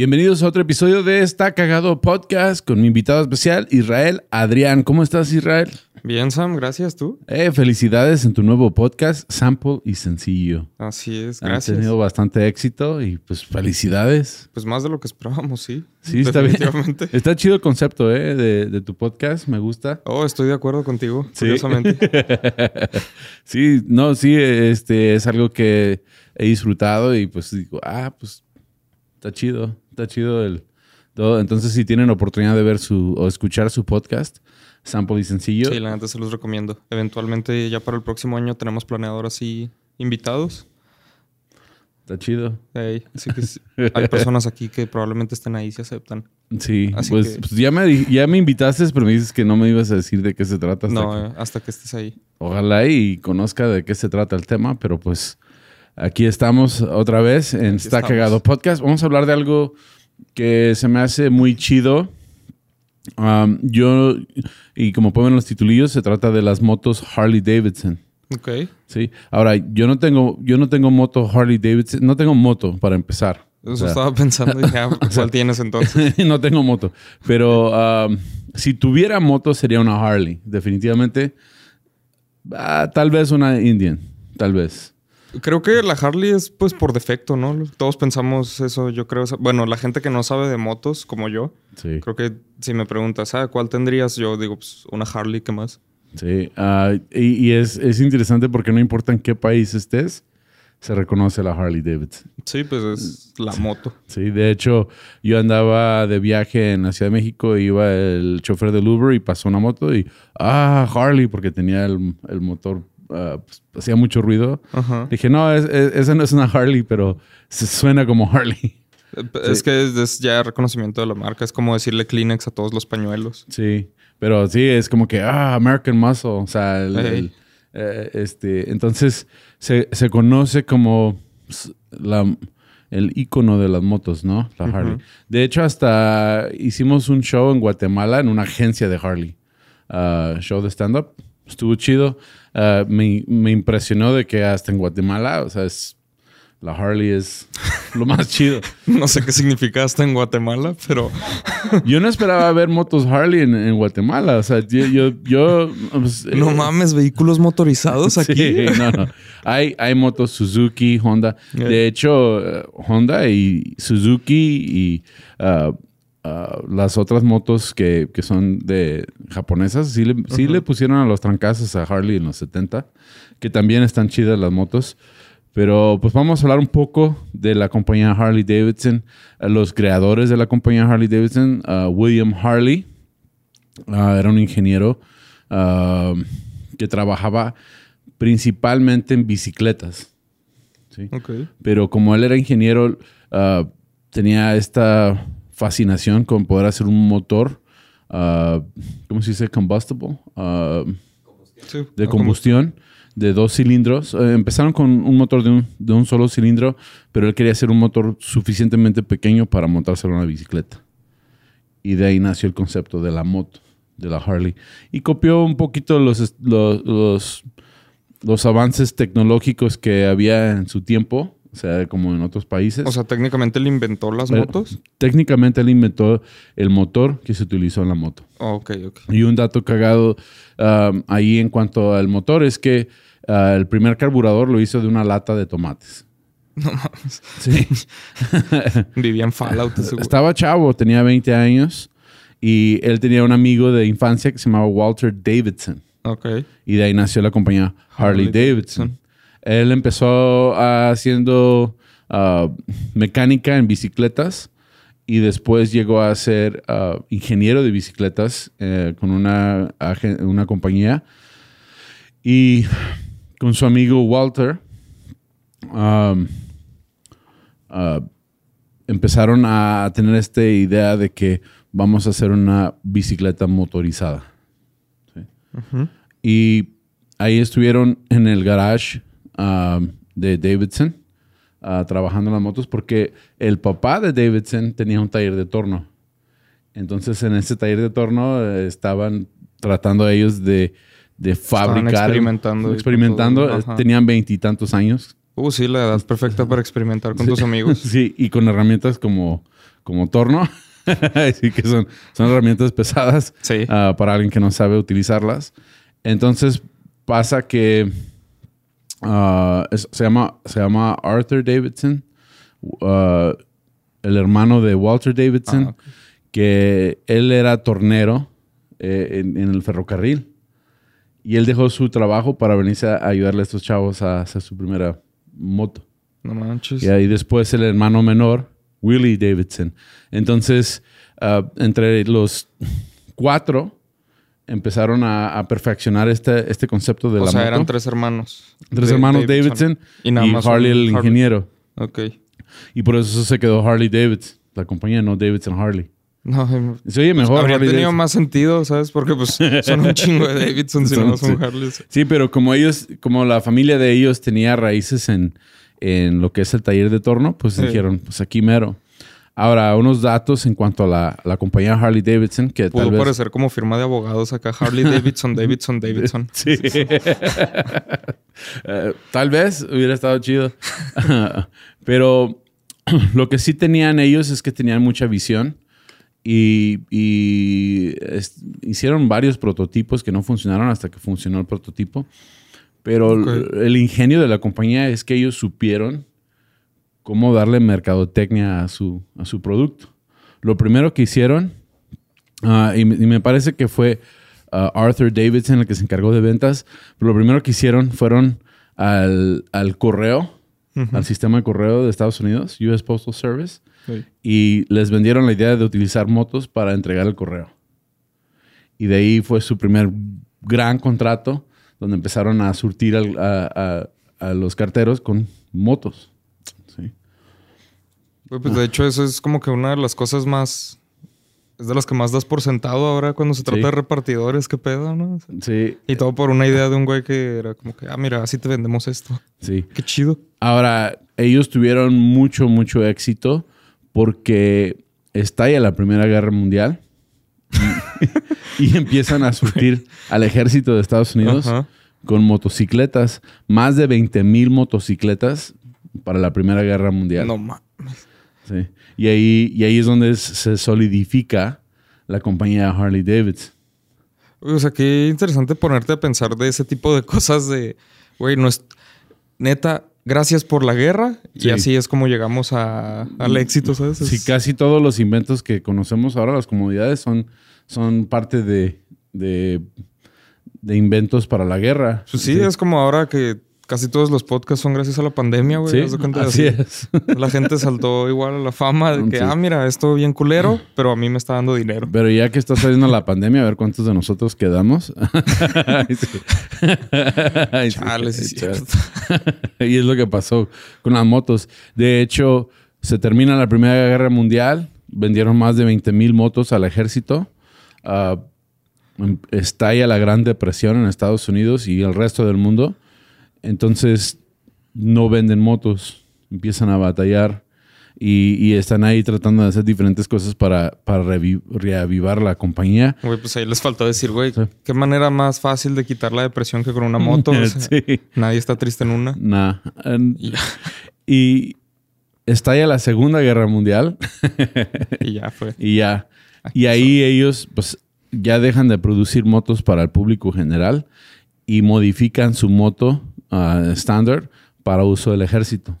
Bienvenidos a otro episodio de Está Cagado Podcast con mi invitado especial, Israel Adrián. ¿Cómo estás, Israel? Bien, Sam, gracias tú. Eh, felicidades en tu nuevo podcast, Sample y Sencillo. Así es, gracias. tenido bastante éxito y pues felicidades. Pues más de lo que esperábamos, sí. Sí, está bien. Está chido el concepto eh, de, de tu podcast, me gusta. Oh, estoy de acuerdo contigo, Sí. curiosamente. sí, no, sí, este es algo que he disfrutado y pues digo, ah, pues está chido, está chido el todo. Entonces, si tienen oportunidad de ver su o escuchar su podcast, Sample y Sencillo, Sí, la neta se los recomiendo. Eventualmente, ya para el próximo año tenemos planeador así invitados. está chido. Ey, así que hay personas aquí que probablemente estén ahí si aceptan. Sí, Así pues, que- pues ya, me, ya me invitaste, pero me dices que no me ibas a decir de qué se trata. hasta No, que- hasta que estés ahí. Ojalá y conozca de qué se trata el tema, pero pues aquí estamos otra vez en Aquí Está estamos. Cagado Podcast. Vamos a hablar de algo que se me hace muy chido. Um, yo, y como pueden los titulillos, se trata de las motos Harley Davidson. Ok. Sí. Ahora, yo no tengo, yo no tengo moto Harley Davidson, no tengo moto para empezar. Eso O sea, estaba pensando. Dije, ah, ¿cuál tienes entonces? no tengo moto. Pero um, si tuviera moto sería una Harley, definitivamente. Ah, tal vez una Indian, tal vez. Creo que la Harley es pues por defecto, ¿no? Todos pensamos eso, yo creo. Bueno, la gente que no sabe de motos, como yo, Sí. creo que si me preguntas, ah, ¿cuál tendrías? Yo digo, pues una Harley, ¿qué más? Sí, ah, y, y es, es interesante porque no importa en qué país estés, se reconoce la Harley Davidson. Sí, pues es la moto. Sí, de hecho, yo andaba de viaje en la Ciudad de México, iba el chofer del Uber y pasó una moto y, ah, Harley, porque tenía el, el motor, ah, pues, hacía mucho ruido. Ajá. Dije, no, es- es- esa no es una Harley, pero se suena como Harley. Eh, Es que es, es ya reconocimiento de la marca. Es como decirle Kleenex a todos los pañuelos. Sí, pero sí, es como que, ah, American Muscle, o sea, el- Ey. el, eh, este, entonces se, se conoce como la, el icono de las motos, ¿no? La. Harley. De hecho, hasta hicimos un show en Guatemala en una agencia de Harley, ah, show de stand-up. Estuvo chido. Ah, me, me impresionó de que hasta en Guatemala, o sea, es, la Harley es lo más chido. No sé qué significa hasta en Guatemala, pero Yo no esperaba ver motos Harley en, en Guatemala. O sea, yo, yo, yo, pues, no eh, mames, vehículos motorizados aquí. Sí, no, no. Hay, hay motos Suzuki, Honda. Yeah. De hecho, eh, Honda y Suzuki y ah, ah, las otras motos que, que son de japonesas, sí, le, sí le pusieron a los trancazos a Harley en los 70, que también están chidas las motos. Pero pues vamos a hablar un poco de la compañía Harley Davidson, los creadores de la compañía Harley Davidson, ah, William Harley, ah, era un ingeniero que trabajaba principalmente en bicicletas. Pero como él era ingeniero, tenía esta fascinación con poder hacer un motor, ah, ¿cómo se dice? Combustible. ah, Sí, de combustión de dos cilindros. Eh, empezaron con un motor de un, de un solo cilindro, pero él quería hacer un motor suficientemente pequeño para montárselo en una bicicleta. Y de ahí nació el concepto de la moto, de la Harley. Y copió un poquito los, los, los avances tecnológicos que había en su tiempo, o sea, como en otros países. O sea, técnicamente él inventó las Pero- motos. Técnicamente él inventó el motor que se utilizó en la moto. Oh, ok, ok. Y un dato cagado um, ahí en cuanto al motor es que uh, el primer carburador lo hizo de una lata de tomates. No mames. Sí. Vivía en Fallout. Estaba chavo, tenía 20 años y él tenía un amigo de infancia que se llamaba Walter Davidson. Ok. Y de ahí nació la compañía Harley, Harley Davidson. Davidson. Él empezó ah, haciendo ah, mecánica en bicicletas y después llegó a ser ah, ingeniero de bicicletas eh, con una, una compañía. Y con su amigo Walter um, empezaron a tener esta idea de que vamos a hacer una bicicleta motorizada. Y ahí estuvieron en el garage um, de Davidson uh, trabajando en las motos porque el papá de Davidson tenía un taller de torno. Entonces en ese taller de torno eh, estaban tratando ellos de, de fabricar. experimentando y Experimentando. todo. eh. Tenían veintitantos años. Uh, sí, la edad perfecta para experimentar con tus amigos. Sí, y con herramientas como, como torno. Así que son, son herramientas pesadas Sí. ah, para alguien que no sabe utilizarlas. Entonces pasa que ah, es- se, llama, se llama Arthur Davidson, ah, el hermano de Walter Davidson, Ah, que él era tornero eh, en, en el ferrocarril. Y él dejó su trabajo para venirse a ayudarle a estos chavos a hacer su primera moto. No manches. Y ahí después el hermano menor, Willie Davidson. Entonces, entre los cuatro empezaron a, a perfeccionar este, este concepto de o la sea, moto. eran tres hermanos. Tres de hermanos Davidson, Y y, nada más Harley el Harley. ingeniero. Ok. Y por eso se quedó Harley Davidson, la compañía, no Davidson Harley. No, Se oye mejor habría Harley tenido Davidson. más sentido, ¿sabes? Porque pues son un chingo de Davidson si no son Sí. Harley. Sí, pero como ellos, como la familia de ellos tenía raíces en, en lo que es el taller de torno, pues Sí. dijeron, pues aquí mero. Ahora, unos datos en cuanto a la, la compañía Harley Davidson, que Pudo tal vez... parecer como firma de abogados acá. Harley Davidson, Davidson, Davidson. Sí. Eh, tal vez hubiera estado chido. Pero lo que sí tenían ellos es que tenían mucha visión y, y es- hicieron varios prototipos que no funcionaron hasta que funcionó el prototipo. Pero el ingenio de la compañía es que ellos supieron cómo darle mercadotecnia a su, a su producto. Lo primero que hicieron, ah, y, me- y me parece que fue ah, Arthur Davidson el que se encargó de ventas, pero lo primero que hicieron fueron al, al correo, Ujú. al sistema de correo de Estados Unidos, US Postal Service, Sí. y les vendieron la idea de utilizar motos para entregar el correo. Y de ahí fue su primer gran contrato, donde empezaron a surtir al- a, a- a los carteros con motos. Pues de hecho, eso es como que una de las cosas más. Es de las que más das por sentado ahora cuando se trata Sí. de repartidores, qué pedo, ¿no? Sí, Y todo por una idea de un güey que era como que, ah, mira, así te vendemos esto. sí. Qué chido. Ahora, ellos tuvieron mucho, mucho éxito porque estalla la Primera Guerra Mundial y, y empiezan a surtir al ejército de Estados Unidos con motocicletas. Más de 20 mil motocicletas para la Primera Guerra Mundial. No mames. Sí. Y, ahí, y ahí es donde se solidifica la compañía Harley Davidson. O sea, qué interesante ponerte a pensar de ese tipo de cosas de, güey, no es neta, gracias por la guerra. Y Sí. así es como llegamos a- al éxito, ¿sabes? Sí, casi todos los inventos que conocemos ahora, las comodidades, son, son parte de, de, de inventos para la guerra. Pues sí, es como ahora que casi todos los podcasts son gracias a la pandemia, güey. Sí, así así. es. La gente saltó igual a la fama de que, Sí. ah, mira, esto bien culero, pero a mí me está dando dinero. Pero ya que está saliendo la pandemia, a ver cuántos de nosotros quedamos. Ay, sí. Es cierto. y es lo que pasó con las motos. De hecho, se termina la Primera Guerra Mundial, vendieron más de 20 mil motos al ejército. Em- estalla la Gran Depresión en Estados Unidos y el resto del mundo. Entonces, no venden motos, empiezan a batallar y, y están ahí tratando de hacer diferentes cosas para, para reavivar la compañía. Güey, pues ahí les faltó decir, güey, Sí. qué manera más fácil de quitar la depresión que con una moto. O sea, Sí. Nadie está triste en una. Nah. Y estalla la Segunda Guerra Mundial y ya fue. y ya. Y ahí ellos pues ya dejan de producir motos para el público general y modifican su moto ah, estándar para uso del ejército.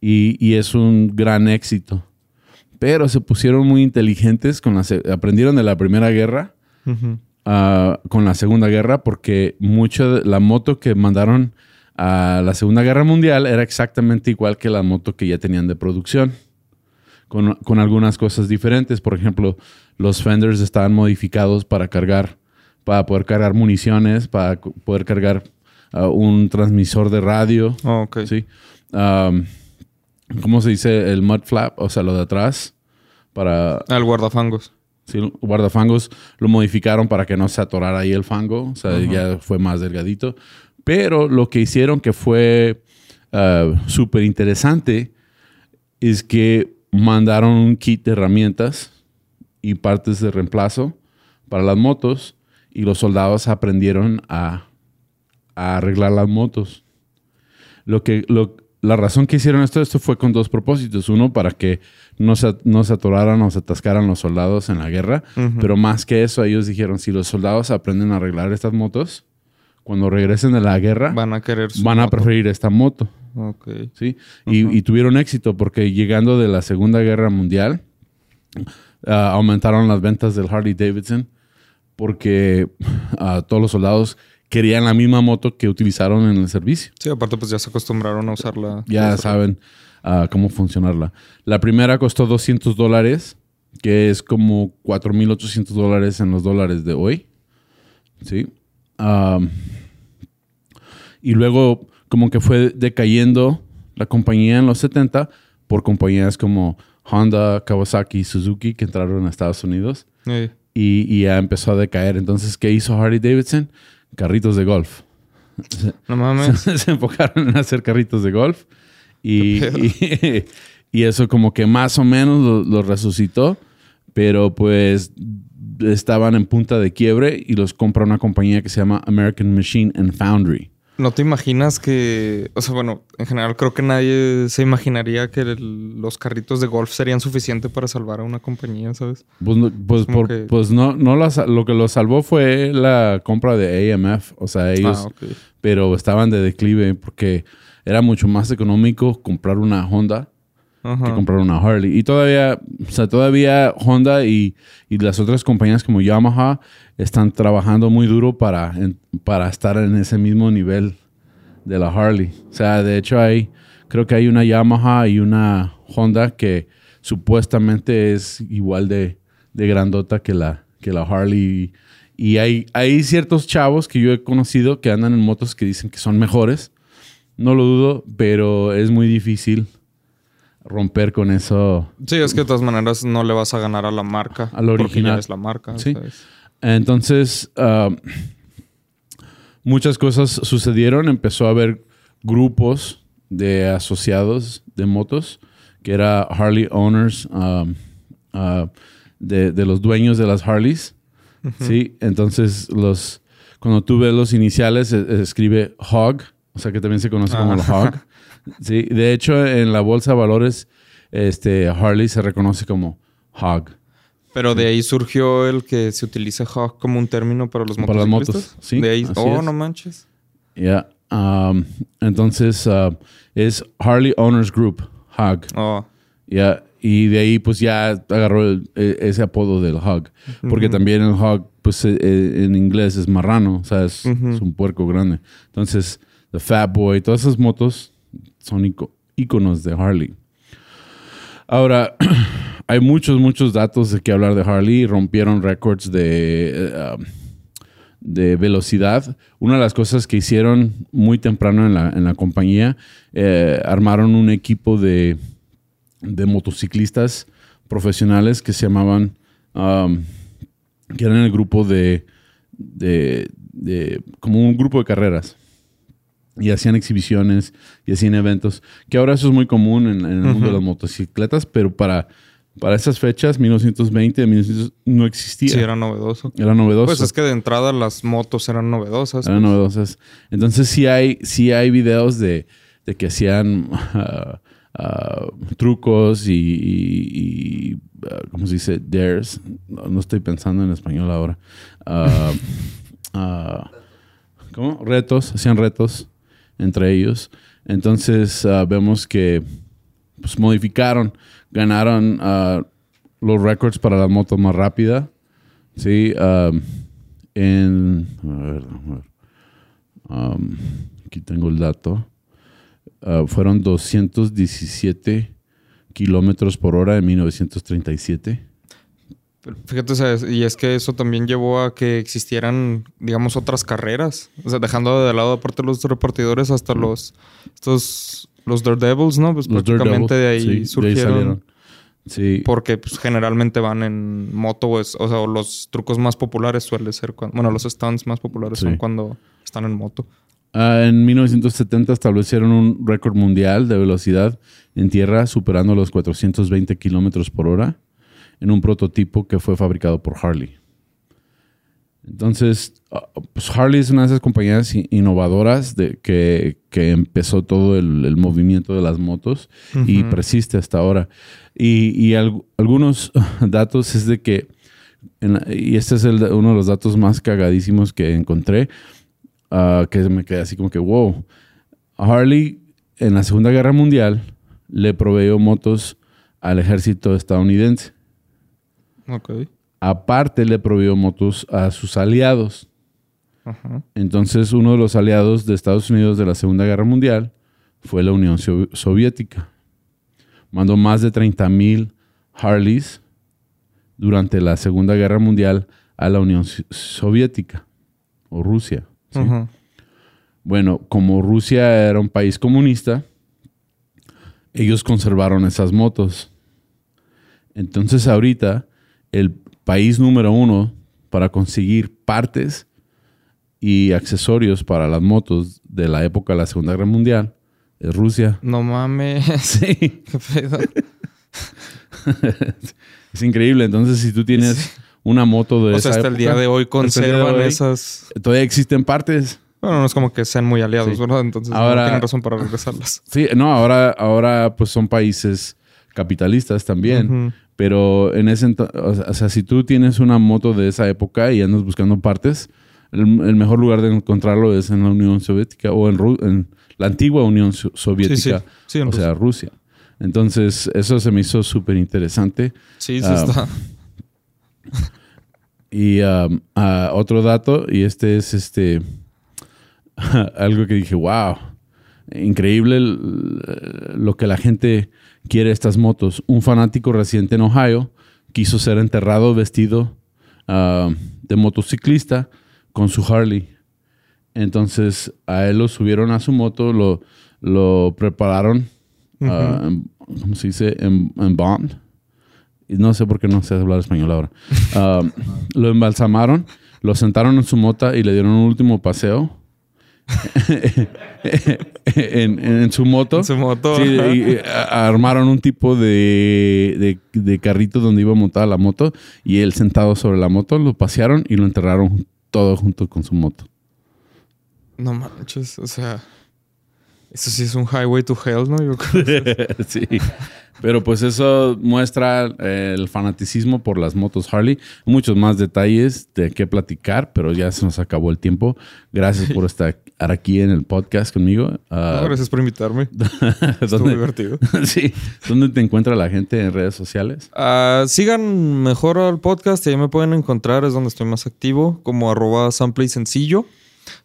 Y, y es un gran éxito. Pero se pusieron muy inteligentes, con la aprendieron de la Primera Guerra ah, con la Segunda Guerra porque mucho de la moto que mandaron a la Segunda Guerra Mundial era exactamente igual que la moto que ya tenían de producción, con, con algunas cosas diferentes. Por ejemplo, los fenders estaban modificados para cargar, para poder cargar municiones, para poder cargar ah, un transmisor de radio. Oh, ok. ¿sí? ¿Cómo se dice? El mud flap, o sea, lo de atrás, para... Al guardafangos. Sí, el guardafangos lo modificaron para que no se atorara ahí el fango. O sea, ya fue más delgadito. Pero lo que hicieron que fue uh, súper interesante es que mandaron un kit de herramientas y partes de reemplazo para las motos y los soldados aprendieron a, a arreglar las motos. Lo que, lo, la razón que hicieron esto, esto fue con dos propósitos. Uno, para que no se, no se atoraran o se atascaran los soldados en la guerra. Pero más que eso, ellos dijeron, si los soldados aprenden a arreglar estas motos, cuando regresen de la guerra, Van a querer van a preferir esta moto. ¿sí? Y, y tuvieron éxito porque llegando de la Segunda Guerra Mundial, ah, aumentaron las ventas del Harley Davidson porque ah, todos los soldados querían la misma moto que utilizaron en el servicio. Sí, aparte pues ya se acostumbraron a usarla. Ya saben ah, cómo funcionarla. La primera costó 200 dólares, que es como 4.800 dólares en los dólares de hoy. ¿Sí? Y luego como que fue decayendo la compañía en los 70 por compañías como Honda, Kawasaki, Suzuki que entraron a Estados Unidos Sí. y, y ya empezó a decaer. Entonces, ¿qué hizo Harley Davidson? Carritos de golf. No mames. se, se enfocaron en hacer carritos de golf y, y eso como que más o menos lo, lo resucitó, pero pues estaban en punta de quiebre y los compra una compañía que se llama American Machine and Foundry. ¿No te imaginas que, o sea, bueno, en general creo que nadie se imaginaría que el- los carritos de golf serían suficientes para salvar a una compañía, ¿sabes? Pues, no- pues, Como por- que- pues no, no la lo que lo salvó fue la compra de AMF, o sea, ellos, ah, ok. pero estaban de declive porque era mucho más económico comprar una Honda que comprar una Harley. Y todavía, o sea, todavía Honda y, y las otras compañías como Yamaha están trabajando muy duro para, en- para estar en ese mismo nivel de la Harley. O sea, de hecho hay, creo que hay una Yamaha y una Honda que supuestamente es igual de, de grandota que la, que la Harley. Y hay, hay ciertos chavos que yo he conocido que andan en motos que dicen que son mejores. No lo dudo, pero es muy difícil romper con eso. Sí, es que de todas maneras no le vas a ganar a la marca. Al porque original. es la marca. Sí. ¿sabes? Entonces, ah, muchas cosas sucedieron. Empezó a haber grupos de asociados de motos, que era Harley Owners, um, ah, de, de los dueños de las Harleys. Sí, entonces los cuando tú ves los iniciales se, se escribe HOG, o sea que también se conoce como el HOG. Sí, de hecho en la bolsa de valores este Harley se reconoce como HOG. Pero de ahí surgió el que se utilice hog como un término para los Para las motociclistas. motos, sí, De ahí, oh, es. no manches. Ya. um, entonces uh, es Harley Owners Group, HOG. Oh, Ya. Y de ahí pues ya agarró el- e- ese apodo del HOG. Porque Ujú. también el HOG pues eh, eh, en inglés es marrano, o sea, es, Ujú. es un puerco grande. Entonces, The Fat Boy, todas esas motos son ico- íconos de Harley. Ahora, hay muchos, muchos datos de que hablar de Harley. Rompieron récords de, eh, um, de velocidad. Una de las cosas que hicieron muy temprano en la, en la compañía, eh, armaron un equipo de, de motociclistas profesionales que se llamaban, um, que eran el grupo de, de- como un grupo de carreras. Y hacían exhibiciones y hacían eventos, que ahora eso es muy común en, en el mundo de las motocicletas, pero para, para esas fechas, 1920, 1900, no existía. sí, era novedoso. Era novedoso. Pues es que de entrada las motos eran novedosas. Eran pues. novedosas. Entonces sí hay, sí hay videos de, de que hacían ah, ah, trucos y, y- y, ah, ¿cómo se dice? Dares. No, no estoy pensando en español ahora. Ah, ah, ¿Cómo? Retos. Hacían retos entre ellos. Entonces ah, vemos que pues, modificaron, ganaron ah, los récords para la moto más rápida. Sí, en. Aquí tengo el dato. Ah, fueron 217 kilómetros por hora en 1937. Fíjate, y es que eso también llevó a que existieran, digamos, otras carreras. O sea, dejando de lado aparte los repartidores hasta los estos los Daredevils, ¿no? Pues Los prácticamente de ahí sí, surgieron. salieron. Sí. Porque pues, generalmente van en moto, o, sea, los trucos más populares suele ser cuando, bueno, los stunts más populares Sí. son cuando están en moto. Ah, en 1970 establecieron un récord mundial de velocidad en tierra superando los 420 kilómetros por hora en un prototipo que fue fabricado por Harley. Entonces, ah, pues Harley es una de esas compañías innovadoras de, que, que empezó todo el, el movimiento de las motos y persiste hasta ahora. Y, y al- algunos datos es de que, la- y este es el- uno de los datos más cagadísimos que encontré, ah, que me quedé así como que, wow, Harley en la Segunda Guerra Mundial le proveyó motos al ejército estadounidense. Aparte le proveyó motos a sus aliados. Ajá. Entonces uno de los aliados de Estados Unidos de la Segunda Guerra Mundial fue la Unión Sov- Soviética. Mandó más de 30 mil Harleys durante la Segunda Guerra Mundial a la Unión So- Soviética o Rusia. Bueno, como Rusia era un país comunista, ellos conservaron esas motos. Entonces ahorita el país número uno para conseguir partes y accesorios para las motos de la época de la Segunda Guerra Mundial es Rusia. No mames. Sí, ¿Qué pedo? es increíble. Entonces si tú tienes una moto de O sea, esa hasta el día de hoy de conservan hoy, esas. Todavía existen partes. Bueno, no es como que sean muy aliados, Sí. ¿verdad? Entonces Ahora- no tienen razón para regresarlas. Sí, no, ahora, ahora pues son países capitalistas también. Pero en ese ento- o sea, si tú tienes una moto de esa época y andas buscando partes, el, el mejor lugar de encontrarlo es en la Unión Soviética o en, Ru- en la antigua Unión So- Soviética, Sí, sí. Sí, en o sea, Rusia. Entonces, eso se me hizo súper interesante. Sí, sí ah, está. Y um, ah, otro dato, y este es este algo que dije, wow, increíble el- lo que la gente quiere estas motos. Un fanático residente en Ohio quiso ser enterrado vestido ah, de motociclista con su Harley. Entonces a él lo subieron a su moto, lo, lo prepararon, ah, en- ¿cómo se dice? En, en bond. Y no sé por qué no sé hablar español ahora. Ah, lo embalsamaron, lo sentaron en su mota y le dieron un último paseo en, en su moto. En su moto. Sí, ajá. y, a- armaron un tipo de, de, de carrito donde iba montada la moto y él sentado sobre la moto, lo pasearon y lo enterraron todo junto con su moto. No manches, o sea. Eso sí es un highway to hell, ¿no? Yo creo. sí. Pero pues eso muestra eh, el fanaticismo por las motos Harley. Muchos más detalles de qué platicar, pero ya se nos acabó el tiempo. Gracias por estar aquí en el podcast conmigo. No, gracias por invitarme. Estuvo ¿dónde, divertido. sí, ¿Dónde te encuentra la gente en redes sociales? Ah, sigan mejor al podcast y ahí me pueden encontrar, es donde estoy más activo, como arroba sample y sencillo.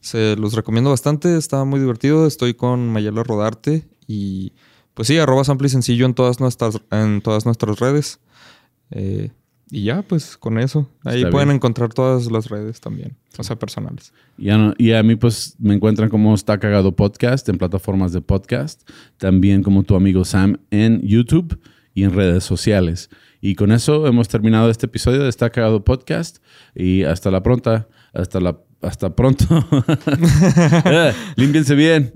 Se los recomiendo bastante, está muy divertido. Estoy con Mayela Rodarte y pues sí, arroba sample y sencillo en todas nuestras, en todas nuestras redes. Eh, y ya, pues con eso. Ahí Está pueden bien. encontrar todas las redes también, o sea, personales. Y a, no- y a mí pues me encuentran como Está Cagado Podcast en plataformas de podcast. También como tu amigo Sam en YouTube y en redes sociales. Y con eso hemos terminado este episodio de Está Cagado Podcast. Y hasta la pronta. Hasta la hasta pronto. Eh, Límpiense bien.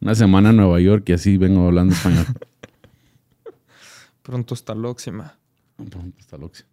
Una semana en Nueva York y así vengo hablando español. Pronto hasta la próxima. Pronto, hasta la próxima.